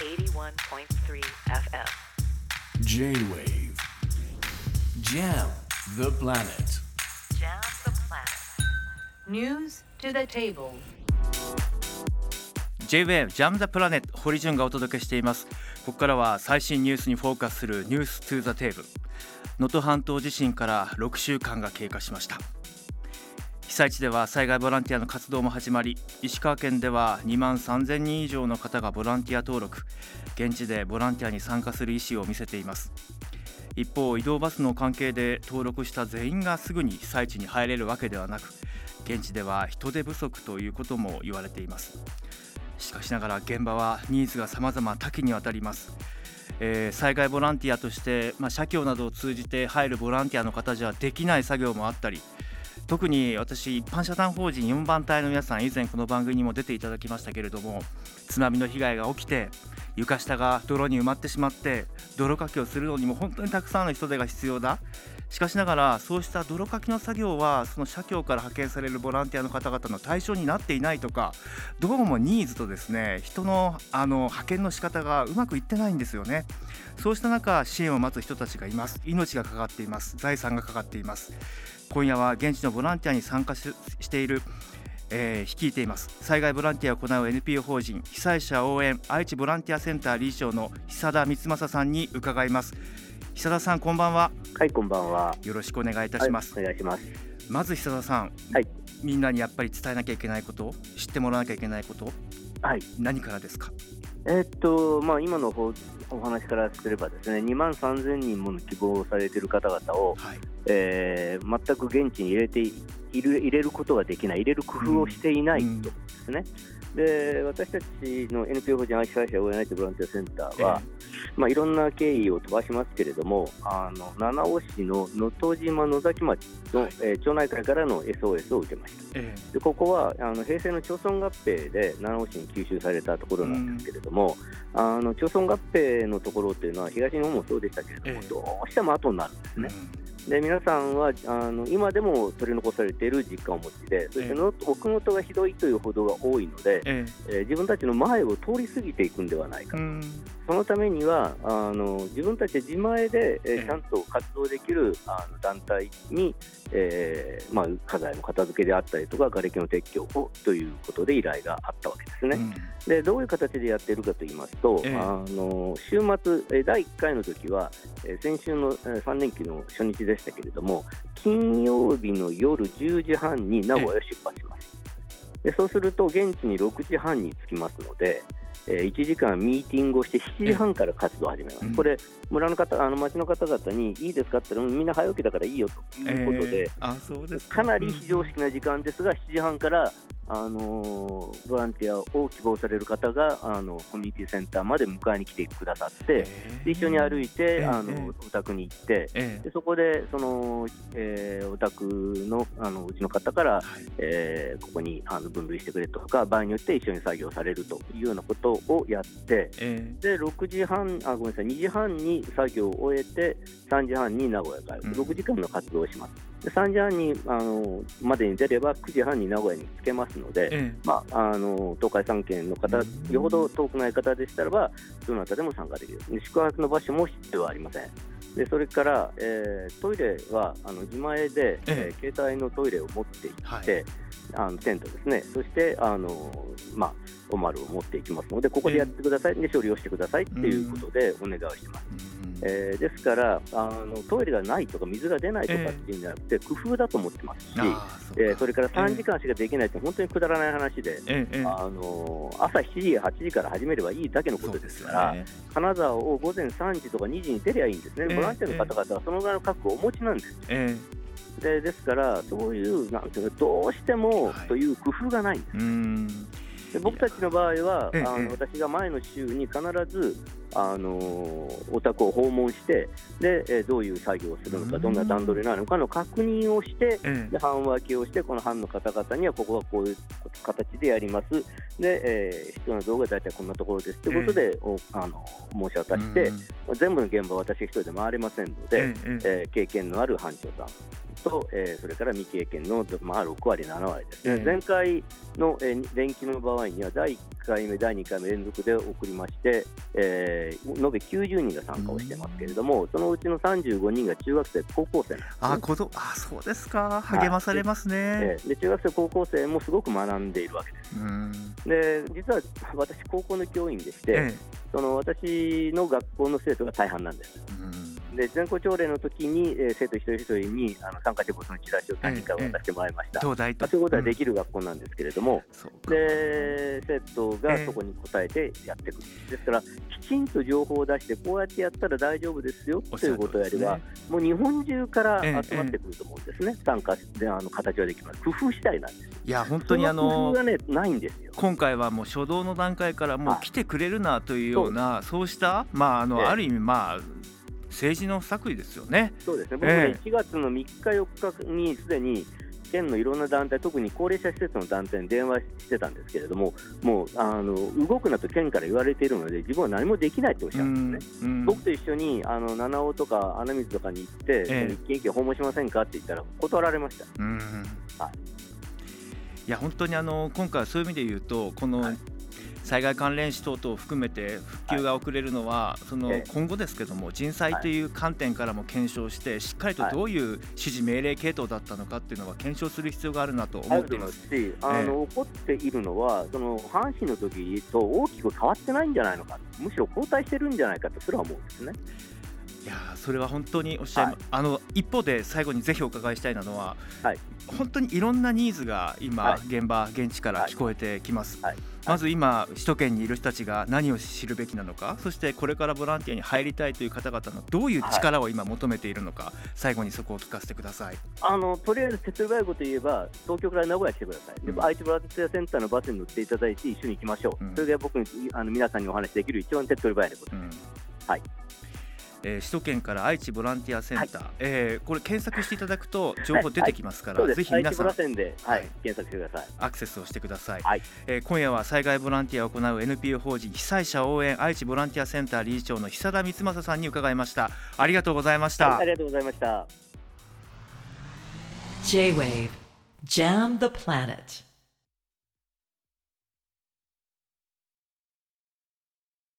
81.3 FM. J-Wave Jam the planet Jam the planet. News to the table. J-WAVE ジャム・ザ・プラネット堀潤がお届けしていますここからは最新ニュースにフォーカスするニュース・トゥ・ザ・テーブル能登半島地震から6週間が経過しました被災地では災害ボランティアの活動も始まり石川県では2万3000人以上の方がボランティア登録現地でボランティアに参加する意思を見せています。一方移動バスの関係で登録した全員がすぐに被災地に入れるわけではなく現地では人手不足ということも言われています。しかしながら現場はニーズが様々多岐にわたります、えー災害ボランティアとして、まあ、社協などを通じて入るボランティアの方じゃできない作業もあったり特に私一般社団法人4番隊の皆さん以前この番組にも出ていただきましたけれども津波の被害が起きて床下が泥に埋まってしまって泥かきをするのにも本当にたくさんの人手が必要だ。しかしながらそうした泥かきの作業はその社協から派遣されるボランティアの方々の対象になっていないとかどうもニーズとですね人のあの派遣の仕方がうまくいってないんですよね。そうした中支援を待つ人たちがいます。命がかかっています。財産がかかっています。今夜は現地のボランティアに参加ししているえー率いています。災害ボランティアを行う NPO 法人被災者応援愛知ボランティアセンター理事長の久田光正さんに伺います。久田さんこんばんは。はい、こんばんは。よろしくお願いいたします、はい、お願いします。まず久田さん、はい。みんなにやっぱり伝えなきゃいけないこと知ってもらわなきゃいけないことはい、何からですか？えーっと、まあ、今のほお話からすればですね、2万3000人もの希望されている方々を、はい。えー全く現地に入れていいる入れることができない、入れる工夫をしていないうん。とですね。で私たちの NPO 法人愛知会社応援相手ボランティアセンターは、まあ、いろんな経緯を飛ばしますけれども、あの七尾市の能登島野崎町の、はい。えー町内会からの SOS を受けました。えでここはあの平成の町村合併で七尾市に吸収されたところなんですけれども、あの町村合併のところっていうのは東日本もそうでしたけれども、ええ。どうしても後になるんですえね。で皆さんはあの今でも取り残されている実感をお持ちで、そしての奥能登がひどいという報道が多いので、ええ。ー自分たちの前を通り過ぎていくんではないかえうんそのためにはあの自分たちで自前で、えーええちゃんと活動できるあの団体に、えーまあ、家財の片付けであったりとか、瓦礫の撤去をということで依頼があったわけですね。うんでどういう形でやっているかと言いますと、ええあの週末、えー第1回の時は、えー先週の、えー3連休の初日でしたけれども、金曜日の夜10時半に名古屋を出発します。でそうすると、現地に6時半に着きますので、えー1時間ミーティングをして7時半から活動を始めます。うんこれ村の方、あの町の方々にいいですかって言ったら、うんみんな早起きだからいいよということで、ええあそうですかなり非常識な時間ですが、7時半から、あのーボランティアを希望される方があのコミュニティセンターまで迎えに来てくださって、で一緒に歩いて、ええあのええ。お宅に行って、ええ。でそこでその、えーお宅のあのうちの方から、はい。えーここにあの分類してくれとか、場合によって一緒に作業されるというようなことをやって、えで6時半あ、ごめんなさい、2時半に作業を終えて、3時半に名古屋帰る、うん。6時間の活動をします。で3時半にあのまでに出れば、9時半に名古屋に着けますので、えまあ、あの東海3県の方、うん。よほど遠くない方でしたらば、どなたでも参加できる、で宿泊の場所も必要はありません。でそれから、えートイレはあの自前で、えー携帯のトイレを持っていって、はいあのテントですね、そしてあの、まあ、おまるを持っていきますので、ここでやってください、で処理をしてくださいっていうことでお願いをしてます。うん。えーですからあの、トイレがないとか、水が出ないとかっていうんじゃなくて、工夫だと思ってますし、えーそれから3時間しかできないって、本当にくだらない話で。あの朝7時、8時から始めればいいだけのことですから、ね。金沢を午前3時とか2時に出りゃいいんですね、ええボランティアの方々はそのぐらいの覚悟をお持ちなんです。えでですから、そういう、なんていうの、どうしてもはい。という工夫がないんです。えうん。で僕たちの場合は、あの私が前の週に必ず、あのお宅を訪問してで、えーどういう作業をするのか、うん。どんな段取りなのかの確認をして、ええ。で班分けをして、この班の方々にはここはこういう形でやります、でえー必要な道具は大体こんなところですということで、おあの申し渡して、うん全部の現場は私一人で回れませんので、え経験のある班長さんと、えーそれから未経験の、まあ、6割、7割ですね、ええ。前回の、えー連期の場合には、第1回目、第2回目連続で送りまして、えー延べ90人が参加をしてますけれども、そのうちの35人が中学生、高校生なんですね、あ子供あそうですか。励まされますね、えーで中学生、高校生もすごく学んでいるわけです。うん。で実は私、高校の教員でして、えその私の学校の生徒が大半なんです。で全校朝礼の時に、えー生徒一人一人にあの参加してことのチラシを3人から渡してもらいました。東大と。まあ、そういうことはでる、きる学校なんですけれども、うんそうか。で生徒がええそこに答えてやってく。る、ですから、きちんと情報を出して、こうやってやったら大丈夫ですよということをやれば、通りですね。もう日本中からええ。集まってくると思うんですね、参加であの形はできます、工夫次第なんです。よ。いや本当にあその工の夫がね、ないんですよ。今回はもう初動の段階からもうはい。来てくれるなというようなそうしたまああええ。のある意味まあ政治の不作為ですよね。そうですね、僕え。ね、1月の3日、4日にすでに県のいろんな団体、特に高齢者施設の団体に電話してたんですけれども、もうあの動くなと県から言われているので、自分は何もできないとおっしゃるんですね。うん僕と一緒にあの七尾とか穴水とかに行って、ええ。一軒一軒訪問しませんかって言ったら、断られました。うん。はい。いや本当にあの今回はそういう意味で言うとこのはい災害関連死等々を含めて復旧が遅れるのは、そのええ今後ですけども人災という観点からも検証してしっかりとどういう指示命令系統だったのかっていうのは検証する必要があるなとあ思っていま。すすし、あの起こっているのは、その阪神の時と大きく変わってないんじゃないのか、むしろ後退してるんじゃないかとすら思うんですね。いやーそれは本当におっしゃいま、はい。あの一方で最後にぜひお伺いしたいのは、はい。本当にいろんなニーズが今、はい。現場現地から聞こえてきます、はい。まず今首都圏にいる人たちが何を知るべきなのかそしてこれからボランティアに入りたいという方々のどういう力を今求めているのか、最後にそこを聞かせてください。あのとりあえず手っ取り早いこと言えば、東京から名古屋来てください、でうん。愛知ボランティアセンターのバスに乗っていただいて、一緒に行きましょう、うん。それが僕にあの皆さんにお話しできる一番手っ取り早いこと。うん。はいえー首都圏から愛知ボランティアセンター、はい。えーこれ検索していただくと情報出てきますから、そうです、愛知ボぜひ皆さんははい。い、検索してください。アクセスをしてください、はい。えー今夜は災害ボランティアを行う NPO 法人被災者応援愛知ボランティアセンター理事長の久田光正さんに伺いました。ありがとうございました、はいありがとうございました。J-Wave. Jam the Planet.